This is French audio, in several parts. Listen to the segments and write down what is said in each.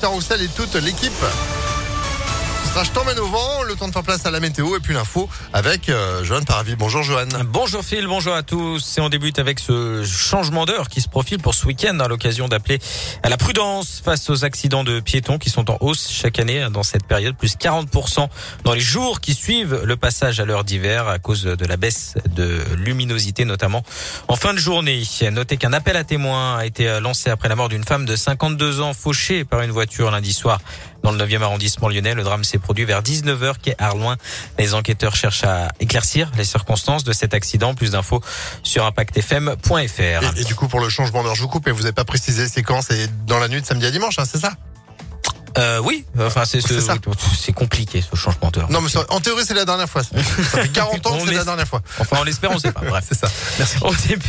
Victor Roussel et toute l'équipe. Je t'emmène au vent, le temps de faire place à la météo et puis l'info avec euh, Johan Paravi. Bonjour Johan. Bonjour Phil, bonjour à tous. Et on débute avec ce changement d'heure qui se profile pour ce week-end à l'occasion d'appeler à la prudence face aux accidents de piétons qui sont en hausse chaque année dans cette période, plus 40% dans les jours qui suivent le passage à l'heure d'hiver à cause de la baisse de luminosité notamment en fin de journée. Notez qu'un appel à témoins a été lancé après la mort d'une femme de 52 ans fauchée par une voiture lundi soir dans le 9e arrondissement lyonnais. Le drame s'est produit vers 19h quai Arloin. Les enquêteurs cherchent à éclaircir les circonstances de cet accident. Plus d'infos sur impactfm.fr. Et, et, du coup, pour le changement d'heure, je vous coupe et vous n'avez pas précisé c'est quand? C'est dans la nuit de samedi à dimanche, hein, c'est ça? Euh, oui, enfin c'est c'est compliqué ce changement d'heure. Non mais en théorie c'est la dernière fois. Ça fait 40 ans que c'est la dernière fois. Enfin on l'espère, on sait pas. Bref, c'est ça. Merci.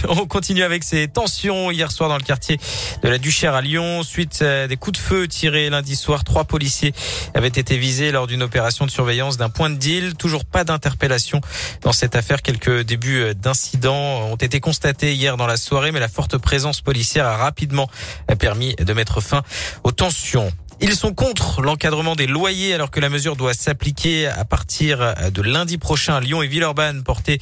On, continue avec ces tensions hier soir dans le quartier de la Duchère à Lyon suite à des coups de feu tirés lundi soir. Trois policiers avaient été visés lors d'une opération de surveillance d'un point de deal. Toujours pas d'interpellation dans cette affaire. Quelques débuts d'incidents ont été constatés hier dans la soirée, mais la forte présence policière a rapidement permis de mettre fin aux tensions. Ils sont contre l'encadrement des loyers alors que la mesure doit s'appliquer à partir de lundi prochain à Lyon et Villeurbanne, portée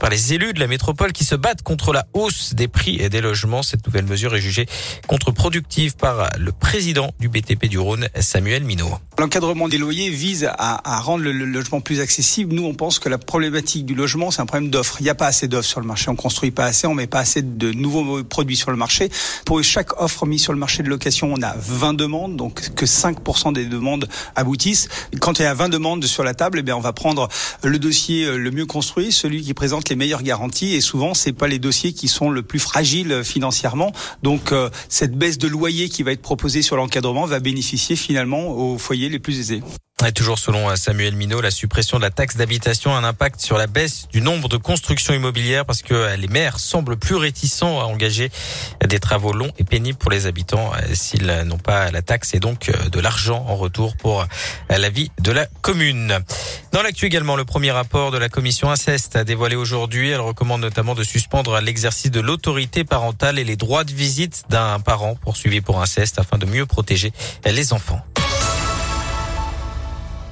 par les élus de la métropole qui se battent contre la hausse des prix et des logements. Cette nouvelle mesure est jugée contre-productive par le président du BTP du Rhône, Samuel Minot. L'encadrement des loyers vise à, rendre le, logement plus accessible. Nous, on pense que la problématique du logement, c'est un problème d'offre. Il n'y a pas assez d'offres sur le marché. On construit pas assez, on met pas assez de nouveaux produits sur le marché. Pour chaque offre mise sur le marché de location, on a 20 demandes, que 5% des demandes aboutissent. Quand il y a 20 demandes sur la table, eh bien, on va prendre le dossier euh, le mieux construit, celui qui présente les meilleures garanties. Et souvent, c'est pas les dossiers qui sont le plus fragiles euh, financièrement. Donc, euh, cette baisse de loyer qui va être proposée sur l'encadrement va bénéficier finalement aux foyers les plus aisés. Et toujours selon Samuel Minot, la suppression de la taxe d'habitation a un impact sur la baisse du nombre de constructions immobilières parce que les maires semblent plus réticents à engager des travaux longs et pénibles pour les habitants s'ils n'ont pas la taxe et donc de l'argent en retour pour la vie de la commune. Dans l'actu également, le premier rapport de la commission inceste a dévoilé aujourd'hui. Elle recommande notamment de suspendre l'exercice de l'autorité parentale et les droits de visite d'un parent poursuivi pour inceste afin de mieux protéger les enfants.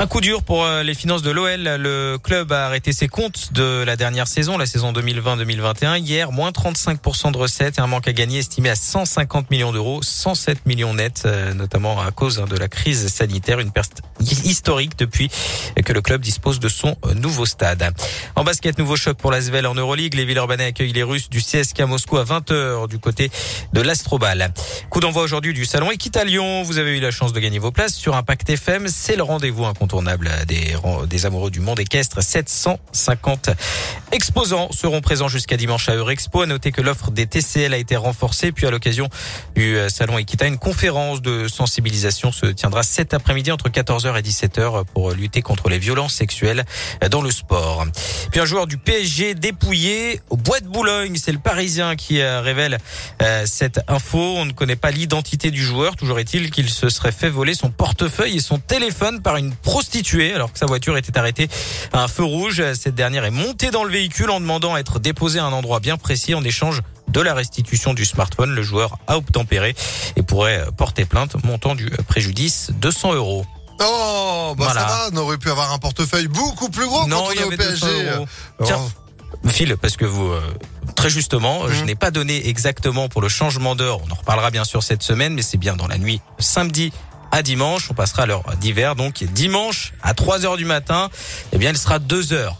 Un coup dur pour euh, les finances de l'OL. Le club a arrêté ses comptes de la dernière saison, la saison 2020-2021. Hier, moins 35% de recettes et un manque à gagner estimé à 150 millions d'euros, 107 millions nets, euh, notamment à cause hein, de la crise sanitaire, une perte historique depuis que le club dispose de son euh, nouveau stade. En basket, nouveau choc pour la Svel en Euroleague. Les Villeurbanais accueillent les Russes du CSK Moscou à 20h du côté de l'Astrobal. Coup d'envoi aujourd'hui du salon Équite Lyon. Vous avez eu la chance de gagner vos places sur Impact FM. C'est le rendez-vous incontournable des, des amoureux du monde équestre. 750 exposants seront présents jusqu'à dimanche à Eurexpo. À noter que l'offre des TCL a été renforcée. Puis à l'occasion du euh, salon Equita, une conférence de sensibilisation se tiendra cet après-midi entre 14h et 17h pour lutter contre les violences sexuelles dans le sport. Puis un joueur du PSG dépouillé au bois de Boulogne. C'est le Parisien qui euh, révèle euh, cette info. On ne connaît pas l'identité du joueur. Toujours est-il qu'il se serait fait voler son portefeuille et son téléphone par une prostituée alors que sa voiture était arrêtée à un feu rouge. Cette dernière est montée dans le véhicule en demandant à être déposée à un endroit bien précis en échange de la restitution du smartphone. Le joueur a obtempéré et pourrait porter plainte montant du préjudice 200 euros. Oh, bah ça va, on aurait pu avoir un portefeuille beaucoup plus gros non, quand on est au PSG. Tiens, Phil, parce que vous, euh, très justement, je Mhm. n'ai pas donné exactement pour le changement d'heure. On en reparlera bien sûr cette semaine, mais c'est bien dans la nuit samedi à dimanche. On passera à l'heure d'hiver, donc dimanche à 3 heures du matin, eh bien, il sera 2 heures.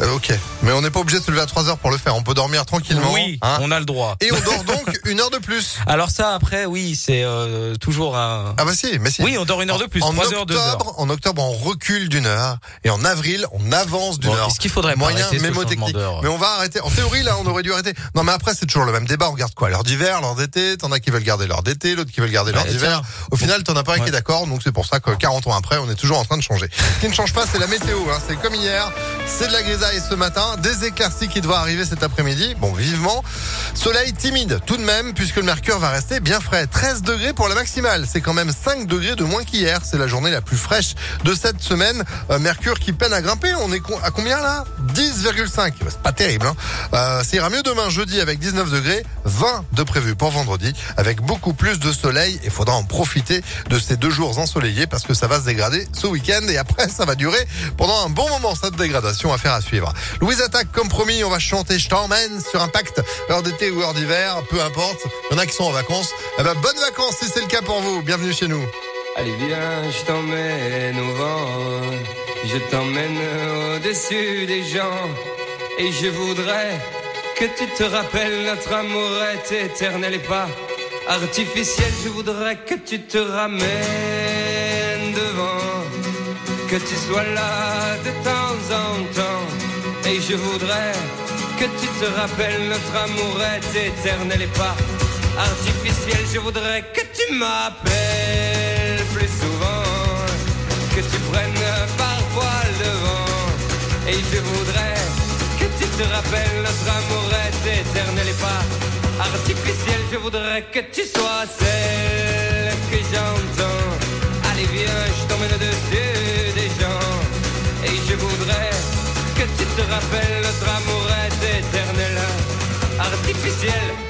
Euh, ok, mais on n'est pas obligé de se lever à 3 heures pour le faire. On peut dormir tranquillement. Oui, hein. on a le droit. Et on dort donc une heure de plus. Alors ça, après, oui, c'est euh, toujours un... Ah bah si, mais si. Oui, on dort une heure de plus, en 3 octobre, heures, 2 heures. En octobre, on recule d'une heure. Et en avril, on avance d'une Bon, heure. Est-ce qu'il faudrait Moyen ce mémotechnique. Mais on va arrêter. En théorie, là, on aurait dû arrêter. Non, mais après, c'est toujours le même débat. On regarde quoi? L'heure d'hiver, l'heure d'été. T'en as qui veulent garder l'heure d'été, l'autre qui veulent garder l'heure Ouais, d'hiver. Au final, t'en as pas un qui est d'accord. Donc c'est pour ça que 40 ans après, on est toujours en train de changer. Ce qui ne change pas, c'est la météo. Hein. C'est comme hier. C'est de la grisaille. Soleil ce matin, des éclaircies qui doivent arriver cet après-midi. Bon, vivement. Soleil timide tout de même, puisque le mercure va rester bien frais. 13 degrés pour la maximale. C'est quand même 5 degrés de moins qu'hier. C'est la journée la plus fraîche de cette semaine. Euh, mercure qui peine à grimper. On est à combien là? 10,5. C'est pas terrible. Hein euh, ça ira mieux demain jeudi avec 19 degrés. 20 de prévu pour vendredi avec beaucoup plus de soleil. Il faudra en profiter de ces deux jours ensoleillés parce que ça va se dégrader ce week-end et après ça va durer pendant un bon moment cette dégradation. à faire à suivre. Louise attaque comme promis. On va chanter Je t'emmène sur Impact. Heure d'été ou heure d'hiver, peu importe. Il y en a qui sont en vacances. Eh ben, bonnes vacances si c'est le cas pour vous. Bienvenue chez nous. Allez viens, je t'emmène au vent, je t'emmène au-dessus des gens, et je voudrais que tu te rappelles notre amour est éternel et pas artificiel. Je voudrais que tu te ramènes devant, que tu sois là de temps. Et je voudrais que tu te rappelles notre amour est éternel et pas artificiel. Je voudrais que tu m'appelles plus souvent, que tu prennes parfois le vent. Et je voudrais que tu te rappelles notre amour est éternel et pas artificiel. Je voudrais que tu sois celle que j'entends. Notre amour est éternel, artificiel.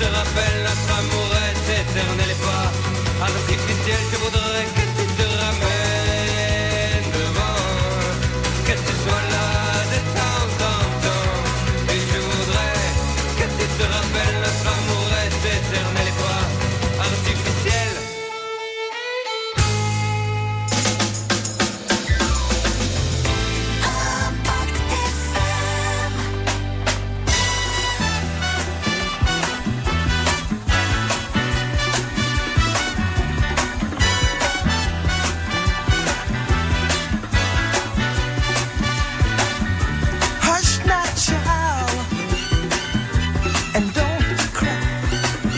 se rappelle notre amourette éternelle et pas artificielle, je voudrais que